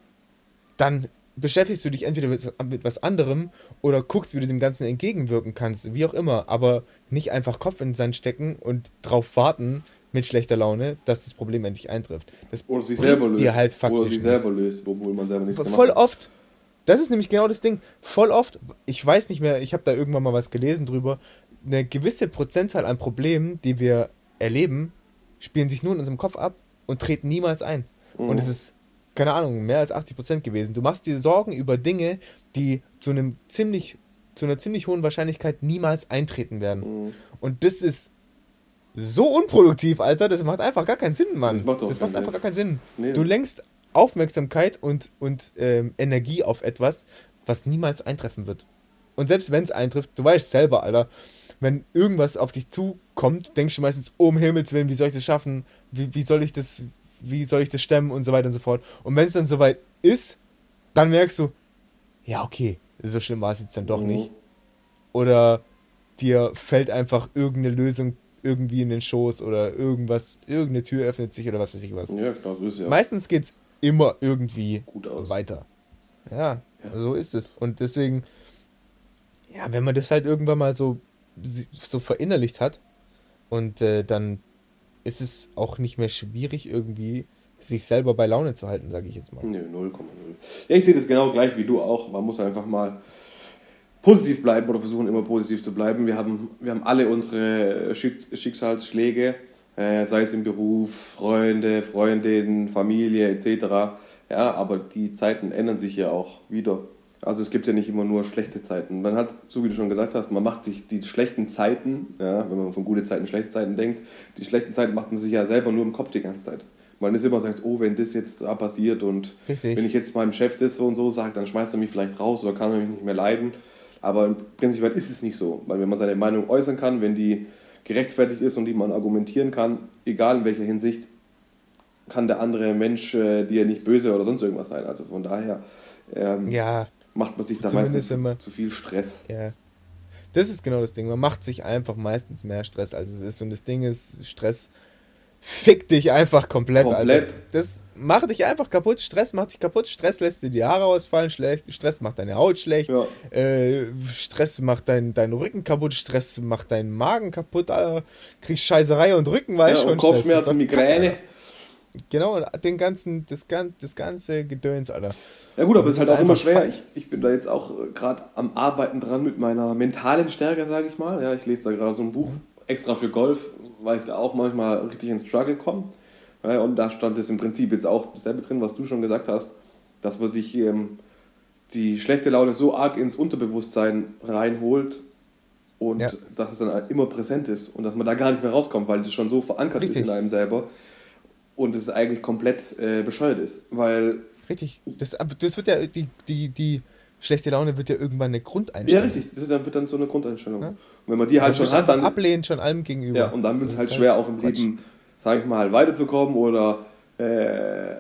dann beschäftigst du dich entweder mit, mit was anderem oder guckst, wie du dem Ganzen entgegenwirken kannst, wie auch immer, aber nicht einfach Kopf in den Sand stecken und drauf warten mit schlechter Laune, dass das Problem endlich eintrifft. Das Oder sich selber löst. dir halt faktisch Oder sich selber löst, obwohl man selber nichts gemacht Voll hat. oft. Das ist nämlich genau das Ding. Voll oft, ich weiß nicht mehr, ich habe da irgendwann mal was gelesen drüber, eine gewisse Prozentzahl an Problemen, die wir erleben, spielen sich nur in unserem Kopf ab und treten niemals ein. Mhm. Und es ist, keine Ahnung, mehr als 80% gewesen. Du machst dir Sorgen über Dinge, die zu einem ziemlich, zu einer ziemlich hohen Wahrscheinlichkeit niemals eintreten werden. Mhm. Und das ist so unproduktiv, Alter, das macht einfach gar keinen Sinn, Mann. Das macht das macht einfach Sinn. gar keinen Sinn. Nee. Du lenkst Aufmerksamkeit und, und ähm, Energie auf etwas, was niemals eintreffen wird. Und selbst wenn es eintrifft, du weißt selber, Alter, wenn irgendwas auf dich zukommt, denkst du meistens, oh, um Himmels Willen, wie soll ich das schaffen? Wie, wie soll ich das, wie soll ich das stemmen und so weiter und so fort. Und wenn es dann soweit ist, dann merkst du, ja, okay, so schlimm war es jetzt dann doch Mhm. nicht. Oder dir fällt einfach irgendeine Lösung irgendwie in den Schoß oder irgendwas, irgendeine Tür öffnet sich oder was weiß ich was. Ja, klar, so ist ja. Meistens geht's immer irgendwie weiter. Ja, Ja. so ist es. Und deswegen Ja, wenn man das halt irgendwann mal so, so verinnerlicht hat und äh, dann ist es auch nicht mehr schwierig, irgendwie sich selber bei Laune zu halten, sage ich jetzt mal. Nö, 0,0. Ja, ich sehe das genau gleich wie du auch. Man muss einfach mal positiv bleiben oder versuchen immer positiv zu bleiben. Wir haben, wir haben alle unsere Schicksalsschläge, äh, sei es im Beruf, Freunde, Freundinnen, Familie etc. Ja, aber die Zeiten ändern sich ja auch wieder. Also es gibt ja nicht immer nur schlechte Zeiten. Man hat, so wie du schon gesagt hast, man macht sich die schlechten Zeiten, ja, wenn man von gute Zeiten, schlechte Zeiten denkt, die schlechten Zeiten macht man sich ja selber nur im Kopf die ganze Zeit. Man ist immer sagt, oh, wenn das jetzt da passiert und Richtig. wenn ich jetzt meinem Chef das so und so sage, dann schmeißt er mich vielleicht raus oder kann er mich nicht mehr leiden. Aber im Prinzip ist es nicht so, weil wenn man seine Meinung äußern kann, wenn die gerechtfertigt ist und die man argumentieren kann, egal in welcher Hinsicht, kann der andere Mensch äh, dir nicht böse oder sonst irgendwas sein. Also von daher ähm, ja macht man sich da meistens immer, zu viel Stress. Ja. Das ist genau das Ding. Man macht sich einfach meistens mehr Stress, als es ist. Und das Ding ist, Stress fickt dich einfach komplett. komplett. Also, das macht dich einfach kaputt. Stress macht dich kaputt. Stress lässt dir die Haare ausfallen. Stress macht deine Haut schlecht. Ja. Äh, Stress macht dein, deinen Rücken kaputt. Stress macht deinen Magen kaputt. Alter. Kriegst Scheißerei und Rücken, weißt ja, schon. Kopfschmerzen, Migräne. Genau, den ganzen, das, das ganze Gedöns, Alter. Ja gut, aber es ist halt auch immer schwer. Ich, ich, bin da jetzt auch äh, gerade am Arbeiten dran mit meiner mentalen Stärke, sage ich mal. Ja, ich lese da gerade so ein Buch extra für Golf, weil ich da auch manchmal richtig ins Struggle komme. Ja, und da stand es im Prinzip jetzt auch dasselbe drin, was du schon gesagt hast, dass man sich ähm, die schlechte Laune so arg ins Unterbewusstsein reinholt und ja. dass es dann immer präsent ist und dass man da gar nicht mehr rauskommt, weil das schon so verankert richtig. ist in einem selber und es eigentlich komplett äh, bescheuert ist, weil Richtig. Das, das wird ja, die, die, die schlechte Laune wird ja irgendwann eine Grundeinstellung. Ja, richtig. Das ist, dann wird dann so eine Grundeinstellung. Ja? Und wenn man die halt schon hat, dann. Ablehnt schon allem gegenüber. Ja, und dann wird es halt schwer, auch im Quatsch. Leben, sag ich mal, weiterzukommen oder äh,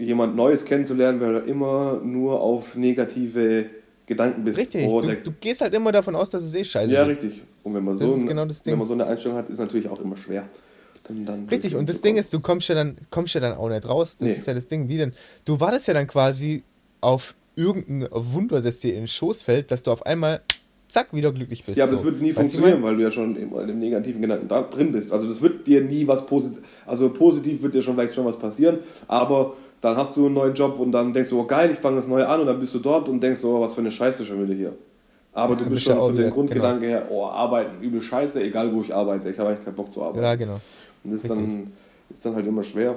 jemand Neues kennenzulernen, weil du immer nur auf negative Gedanken bist. Richtig. Oh, du, du, gehst halt immer davon aus, dass es eh scheiße ist. Ja, richtig. Und wenn man, so, ein, genau wenn man so eine Einstellung hat, ist es natürlich auch immer schwer. Dann, dann Richtig, und das Ding ist, du kommst ja dann, kommst ja dann auch nicht raus. Das nee. ist ja das Ding. Wie denn? Du wartest ja dann quasi auf irgendein Wunder, das dir in den Schoß fällt, dass du auf einmal zack, wieder glücklich bist. Ja, aber so. das wird nie weißt funktionieren, weil du ja schon in dem negativen Gedanken da drin bist. Also das wird dir nie was positiv, also positiv wird dir schon vielleicht schon was passieren, aber dann hast du einen neuen Job und dann denkst du, oh geil, ich fange das Neue an und dann bist du dort und denkst, oh, was für eine Scheiße schon wieder hier. Aber ja, du bist schon von den Grundgedanken genau. her, oh, arbeiten, übel scheiße, egal wo ich arbeite, ich habe eigentlich keinen Bock zu arbeiten. Ja, genau. Und das ist dann, ist dann halt immer schwer.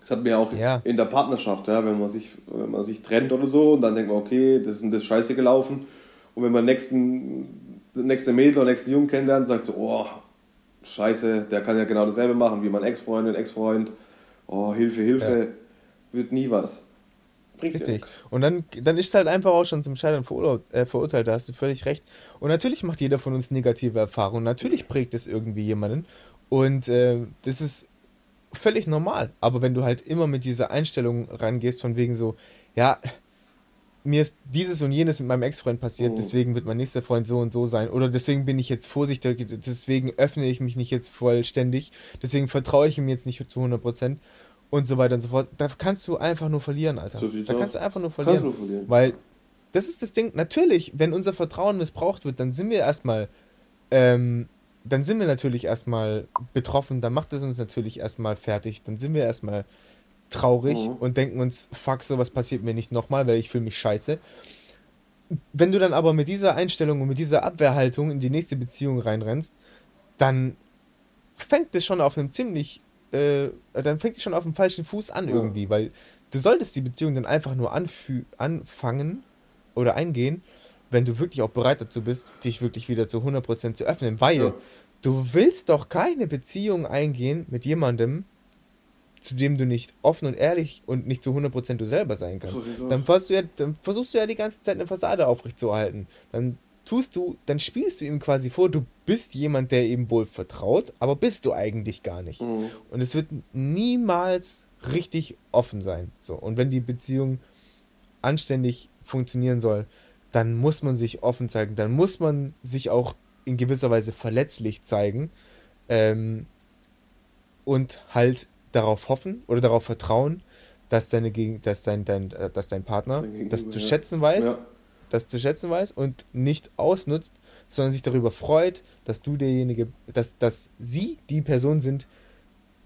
Das hat mir auch ja. in der Partnerschaft, ja, wenn man sich, wenn man sich trennt oder so, und dann denkt man, okay, das ist das Scheiße gelaufen. Und wenn man nächsten, nächste Mädel oder nächsten Jungen kennenlernt, sagt so, oh, Scheiße, der kann ja genau dasselbe machen wie mein Ex-Freundin, Ex-Freund. Oh, Hilfe, Hilfe, ja. wird nie was. Richtig. Und dann, dann ist es halt einfach auch schon zum Scheitern verurteilt, äh, verurteilt, da hast du völlig recht. Und natürlich macht jeder von uns negative Erfahrungen. Natürlich prägt es irgendwie jemanden. Und äh, das ist völlig normal. Aber wenn du halt immer mit dieser Einstellung rangehst, von wegen so, ja, mir ist dieses und jenes mit meinem Ex-Freund passiert, oh. deswegen wird mein nächster Freund so und so sein. Oder deswegen bin ich jetzt vorsichtig, deswegen öffne ich mich nicht jetzt vollständig, deswegen vertraue ich ihm jetzt nicht zu 100% und so weiter und so fort. Da kannst du einfach nur verlieren, Alter. So da kannst du einfach nur verlieren, nur verlieren. Weil das ist das Ding, natürlich, wenn unser Vertrauen missbraucht wird, dann sind wir erstmal ähm, dann sind wir natürlich erstmal betroffen, dann macht es uns natürlich erstmal fertig, dann sind wir erstmal traurig mhm. und denken uns, fuck, sowas passiert mir nicht nochmal, weil ich fühle mich scheiße. Wenn du dann aber mit dieser Einstellung und mit dieser Abwehrhaltung in die nächste Beziehung reinrennst, dann fängt es schon auf einem ziemlich, äh, dann fängt es schon auf dem falschen Fuß an irgendwie, ja. weil du solltest die Beziehung dann einfach nur anfangen oder eingehen, wenn du wirklich auch bereit dazu bist, dich wirklich wieder zu 100% zu öffnen, weil ja. du willst doch keine Beziehung eingehen mit jemandem, zu dem du nicht offen und ehrlich und nicht zu 100% du selber sein kannst. Dann, versuchst du ja, dann versuchst du ja die ganze Zeit eine Fassade aufrechtzuerhalten. Dann tust du, dann spielst du ihm quasi vor, du bist jemand, der ihm wohl vertraut, aber bist du eigentlich gar nicht. Mhm. Und es wird niemals richtig offen sein. So. Und wenn die Beziehung anständig funktionieren soll, dann muss man sich offen zeigen, dann muss man sich auch in gewisser Weise verletzlich zeigen ähm, und halt darauf hoffen oder darauf vertrauen, dass, deine, dass, dein, dein, äh, dass dein Partner das zu schätzen weiß ja. das zu schätzen weiß und nicht ausnutzt, sondern sich darüber freut, dass du derjenige, dass, dass sie die Person sind,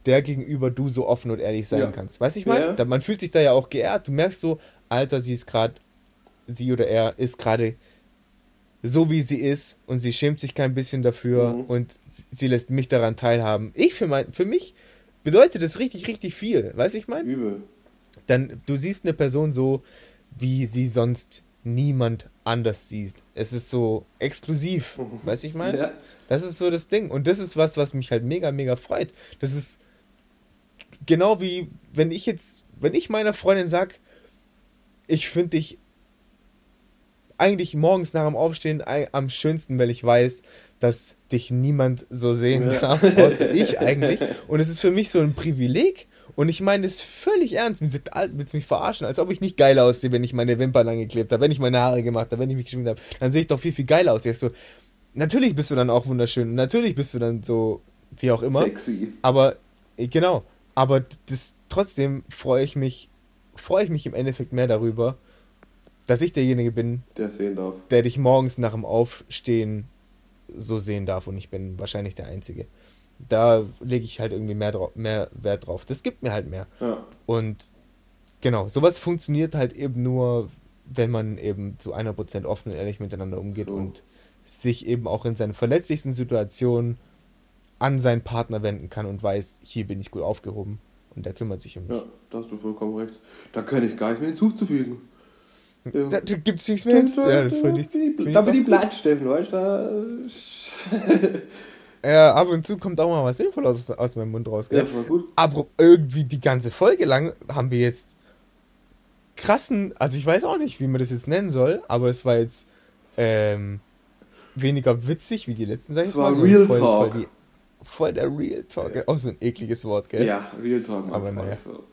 der gegenüber du so offen und ehrlich sein Ja. kannst. Weißt du, ich meine? Ja. Man fühlt sich da ja auch geehrt. Du merkst so, Alter, sie ist gerade, sie oder er ist gerade so, wie sie ist und sie schämt sich kein bisschen dafür Mhm. und sie- sie lässt mich daran teilhaben. Ich für mein, für mich bedeutet das richtig, richtig viel. Weißt du, ich meine? Übel. dann du siehst eine Person so, wie sie sonst niemand anders sieht. Es ist so exklusiv, weißt du, ich meine? Ja. Das ist so das Ding. Und das ist was, was mich halt mega, mega freut. Das ist genau wie, wenn ich jetzt, wenn ich meiner Freundin sag, ich finde dich eigentlich morgens nach dem Aufstehen am schönsten, weil ich weiß, dass dich niemand so sehen Ja. darf, außer ich eigentlich. Und es ist für mich so ein Privileg. Und ich meine es völlig ernst. Willst du mich verarschen? Als ob ich nicht geil aussehe, wenn ich meine Wimpern angeklebt habe, wenn ich meine Haare gemacht habe, wenn ich mich geschminkt habe. Dann sehe ich doch viel, viel geiler aus. Ich so, natürlich bist du dann auch wunderschön. und Natürlich bist du dann so, wie auch immer. Sexy. Aber, äh, genau. Aber das, trotzdem freue ich mich, freue ich mich im Endeffekt mehr darüber, dass ich derjenige bin, Der sehen darf. der dich morgens nach dem Aufstehen so sehen darf und ich bin wahrscheinlich der Einzige. Da lege ich halt irgendwie mehr, mehr Wert drauf. Das gibt mir halt mehr. Ja. Und genau, sowas funktioniert halt eben nur, wenn man eben zu 100% offen und ehrlich miteinander umgeht So. und sich eben auch in seinen verletzlichsten Situationen an seinen Partner wenden kann und weiß, hier bin ich gut aufgehoben und der kümmert sich um mich. ja, da hast du vollkommen recht. Da kann ich gar nichts mehr hinzuzufügen. Ja. Da, da gibt's nichts mehr. Ja, find ich da bin ich platt, Steffen, weißt du? Ja, ab und zu kommt auch mal was Sinnvolles aus, aus meinem Mund raus, gell? ja, voll gut. Aber irgendwie die ganze Folge lang haben wir jetzt krassen, also ich weiß auch nicht, wie man das jetzt nennen soll, aber es war jetzt ähm, weniger witzig wie die letzten, sag ich Es war mal. Real voll, Talk. Voll, die, voll der Real Talk. Ja. Auch so ein ekliges Wort, gell? Ja, Real Talk. Aber naja. So.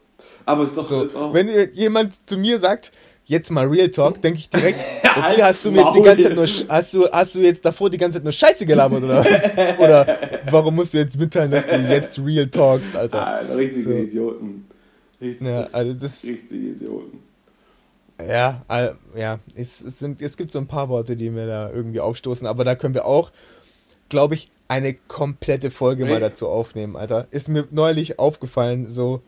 Aber es ist doch, So, auch wenn jemand zu mir sagt, jetzt mal Real Talk, denke ich direkt, okay, hast du mir jetzt die ganze Zeit nur, hast du, hast du jetzt davor die ganze Zeit nur Scheiße gelabert, oder? oder warum musst du jetzt mitteilen, dass du jetzt Real talkst, Alter? Alter, richtige So. Idioten. Richtig, Ja, also das, richtige Idioten. ja, ja, es, es, sind, es gibt so ein paar Worte, die mir da irgendwie aufstoßen, aber da können wir auch, glaube ich, eine komplette Folge mal dazu aufnehmen, Alter. Ist mir neulich aufgefallen, so,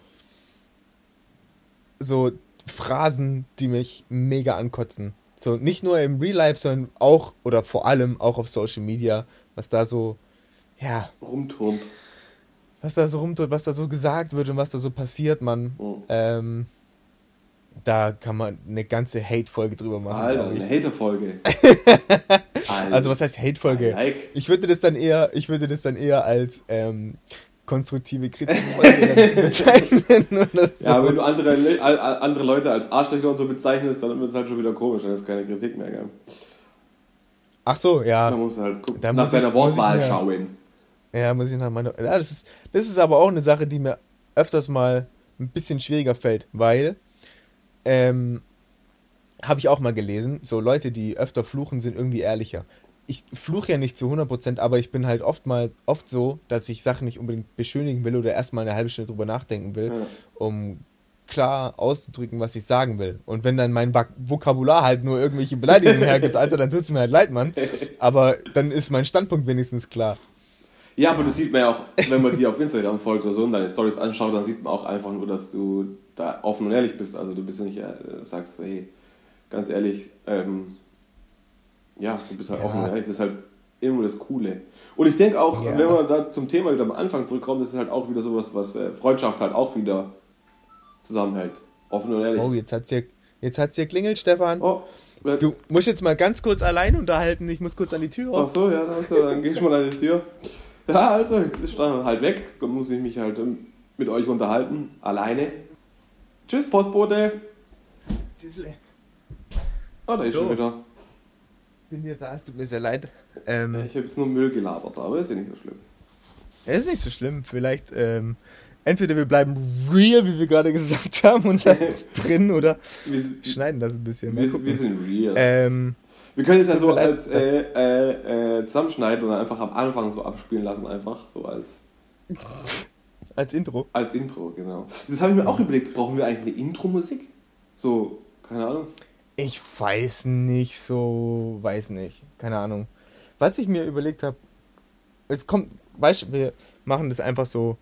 so Phrasen, die mich mega ankotzen. So, nicht nur im Real Life, sondern auch oder vor allem auch auf Social Media, was da so, ja, Rumturnt. was da so rumtut, was da so gesagt wird und was da so passiert, man. Mhm. Ähm, da kann man eine ganze Hate-Folge drüber machen. Alter, eine Hater-Folge. Alter. Also was heißt Hate-Folge? Like. Ich würde das dann eher, ich würde das dann eher als ähm, konstruktive Kritik bezeichnen so. Ja, wenn du andere, andere Leute als Arschlöcher und so bezeichnest, dann wird es halt schon wieder komisch, dann ist keine Kritik mehr, gell? Ach so, Da ja. musst du halt gucken, Da nach muss muss ich Wortwahl mir- schauen. Ja, muss ich nach meiner. Ja, das ist, das ist aber auch eine Sache, die mir öfters mal ein bisschen schwieriger fällt, weil ähm, habe ich auch mal gelesen, so Leute, die öfter fluchen, sind irgendwie ehrlicher. Ich fluche ja nicht zu 100%, aber ich bin halt oft mal oft so, dass ich Sachen nicht unbedingt beschönigen will oder erstmal eine halbe Stunde drüber nachdenken will, Ja. um klar auszudrücken, was ich sagen will. Und wenn dann mein Vok- Vokabular halt nur irgendwelche Beleidigungen hergibt, Alter, dann tut es mir halt leid, Mann. Aber dann ist mein Standpunkt wenigstens klar. Ja, aber das sieht man ja auch, wenn man dir auf Instagram folgt oder so und deine Stories anschaut, dann sieht man auch einfach nur, dass du da offen und ehrlich bist. Also du bist ja nicht, äh, sagst, hey, ganz ehrlich, ähm, ja, du bist halt Ja. offen und ehrlich, das ist halt irgendwo das Coole. Und ich denke auch, Ja. wenn man da zum Thema wieder am Anfang zurückkommt, das ist halt auch wieder sowas, was äh, Freundschaft halt auch wieder zusammenhält. Offen und ehrlich. Oh, jetzt hat's hier, jetzt hat's hier klingelt, Stefan. Oh, äh, Du musst jetzt mal ganz kurz allein unterhalten. Ich muss kurz an die Tür Ach raus. so, ja, dann, so, dann geh ich mal an die Tür. Ja, also, jetzt ist er halt weg. Dann muss ich mich halt ähm, mit euch unterhalten. Alleine. Tschüss, Postbote. Ah, da ist So. schon wieder. Bin wieder da, es tut mir sehr leid. Ähm, Ich habe jetzt nur Müll gelabert, aber ist ja nicht so schlimm. ist nicht so schlimm. Vielleicht, ähm, entweder wir bleiben real, wie wir gerade gesagt haben, und lassen es drin, oder Wir, schneiden das ein bisschen. Wir, wir sind real. Ähm, wir können es ja so als äh, äh, äh, zusammenschneiden und dann einfach am Anfang so abspielen lassen, einfach so als, als Intro. als Intro, genau. Das habe ich mir auch überlegt, brauchen wir eigentlich eine Intro-Musik? So, keine Ahnung. Ich weiß nicht so, weiß nicht. Keine Ahnung. Was ich mir überlegt habe, es kommt, weißt wir machen das einfach so,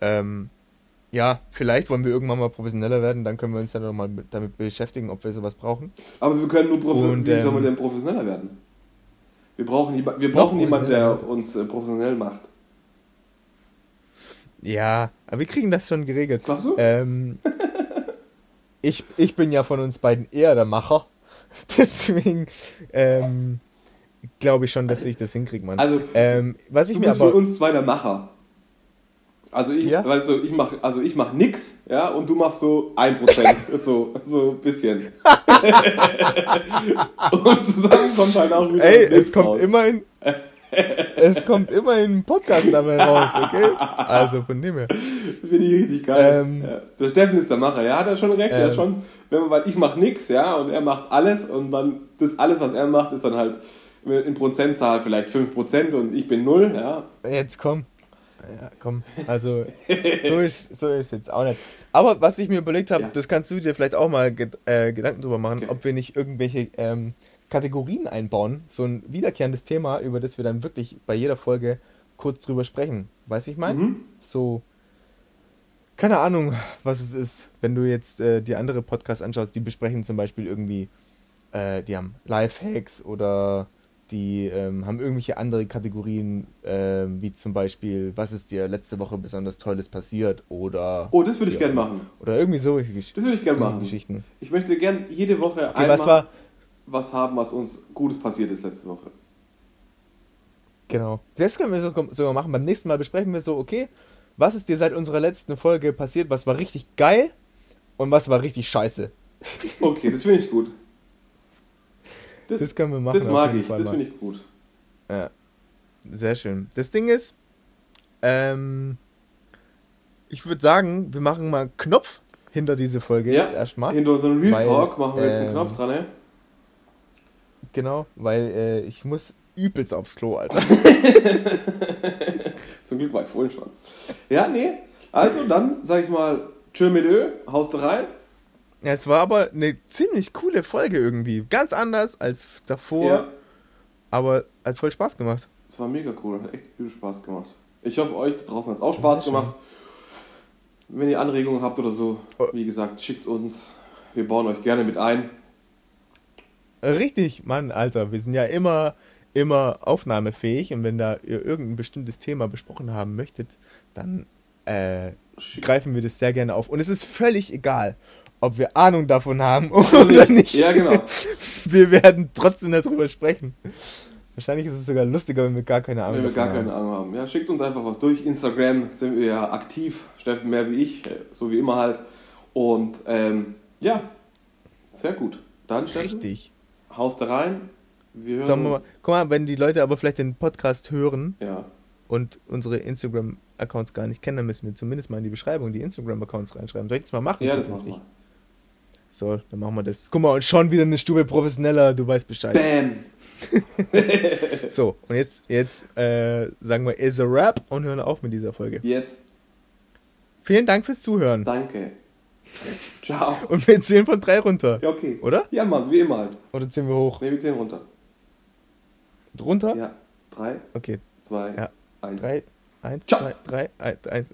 ähm, ja, vielleicht wollen wir irgendwann mal professioneller werden, dann können wir uns dann nochmal damit beschäftigen, ob wir sowas brauchen. Aber wir können nur professionell. Wie ähm, soll man denn professioneller werden? Wir brauchen, wir brauchen jemanden, der uns äh, professionell macht. Ja, aber wir kriegen das schon geregelt. Glaubst du? Ähm, ich, ich bin ja von uns beiden eher der Macher. Deswegen ähm, glaube ich schon, dass ich das hinkriege, Mann. Also, ähm, was ich du mir bist aber, von uns zwei der Macher. Also ich, Ja? weißt du, ich mach, also ich mach nix, ja, und du machst so 1%, so, so ein bisschen. und zusammen kommt halt auch wieder ey, es kommt raus. immerhin, es kommt immerhin ein Podcast dabei raus, okay? Also von dem her. Finde ich richtig geil. Ähm, ja. Der Steffen ist der Macher, ja, hat er schon recht. er Ähm. schon, wenn man, weil ich mache nix, ja, und er macht alles und dann, das alles, was er macht, ist dann halt in Prozentzahl vielleicht 5% und ich bin 0, ja. Jetzt komm. Ja, komm. Also, so ist so ist jetzt auch nicht. Aber was ich mir überlegt habe, Ja. das kannst du dir vielleicht auch mal äh, Gedanken drüber machen, Okay. ob wir nicht irgendwelche ähm, Kategorien einbauen. So ein wiederkehrendes Thema, über das wir dann wirklich bei jeder Folge kurz drüber sprechen. Weißt du, ich meine? Mhm. So. Keine Ahnung, was es ist. Wenn du jetzt äh, die andere Podcasts anschaust, die besprechen zum Beispiel irgendwie, äh, die haben Lifehacks oder die ähm, haben irgendwelche andere Kategorien, ähm, wie zum Beispiel, was ist dir letzte Woche besonders Tolles passiert oder. Oh, das würde ich Ja. gern machen. Oder irgendwie so Das würde ich gern so machen. Geschichten. Ich möchte gern jede Woche Okay, einmal was war. Was haben, was uns Gutes passiert ist letzte Woche. Genau. Das können wir so- sogar machen. Beim nächsten Mal besprechen wir so, okay, was ist dir seit unserer letzten Folge passiert? Was war richtig geil und was war richtig scheiße? Okay, das finde ich gut. Das, Das können wir machen. das mag ich, Fall das finde ich gut. Ja. Sehr schön. Das Ding ist, ähm, ich würde sagen, wir machen mal einen Knopf hinter diese Folge Ja, jetzt erstmal. Hinter unserem Real Weil, Talk machen wir jetzt einen ähm, Knopf dran, ne? Genau, weil äh, ich muss übelst aufs Klo, Alter. Zum Glück war ich vorhin schon. Ja, nee. Also dann, sag ich mal, tschö mit Ö, haust rein. Ja, es war aber eine ziemlich coole Folge irgendwie. Ganz anders als davor, Ja, aber hat voll Spaß gemacht. es war mega cool, hat echt viel Spaß gemacht. Ich hoffe, euch da draußen hat es auch Spaß gemacht. Wenn ihr Anregungen habt oder so, Oh. wie gesagt, schickt uns. Wir bauen euch gerne mit ein. Richtig, Mann, Alter, wir sind ja immer, immer aufnahmefähig und wenn da ihr irgendein bestimmtes Thema besprochen haben möchtet, dann äh, greifen wir das sehr gerne auf. Und es ist völlig egal, ob wir Ahnung davon haben oder nicht. Ja, genau. Wir werden trotzdem darüber sprechen. Wahrscheinlich ist es sogar lustiger, wenn wir gar keine Ahnung Wenn wir gar keine Ahnung haben. Ja, schickt uns einfach was durch. Instagram sind wir ja aktiv. Steffen mehr wie ich, äh, so wie immer halt. Und ähm, ja, sehr gut. Dann Steffen, Richtig. Haust da rein. Wir hören Sagen wir mal, uns. guck mal, wenn die Leute aber vielleicht den Podcast hören Ja, und unsere Instagram-Accounts gar nicht kennen, dann müssen wir zumindest mal in die Beschreibung die Instagram-Accounts reinschreiben. Soll ich das mal machen? ja das zukünftig? wir. So, dann machen wir das. Guck mal, und schon wieder eine Stube professioneller, du weißt Bescheid. Bam! So, und jetzt, jetzt äh, sagen wir, is a rap und hören auf mit dieser Folge. Yes, Vielen Dank fürs Zuhören. danke. Ciao. Und wir zählen von drei runter. Ja, okay. Oder? Ja, Mann, wie immer halt. Oder zählen wir hoch? Ne, wir zählen runter. Runter? Ja, drei, Okay. zwei, Ja. eins. Drei, eins, Ciao. zwei, drei, eins.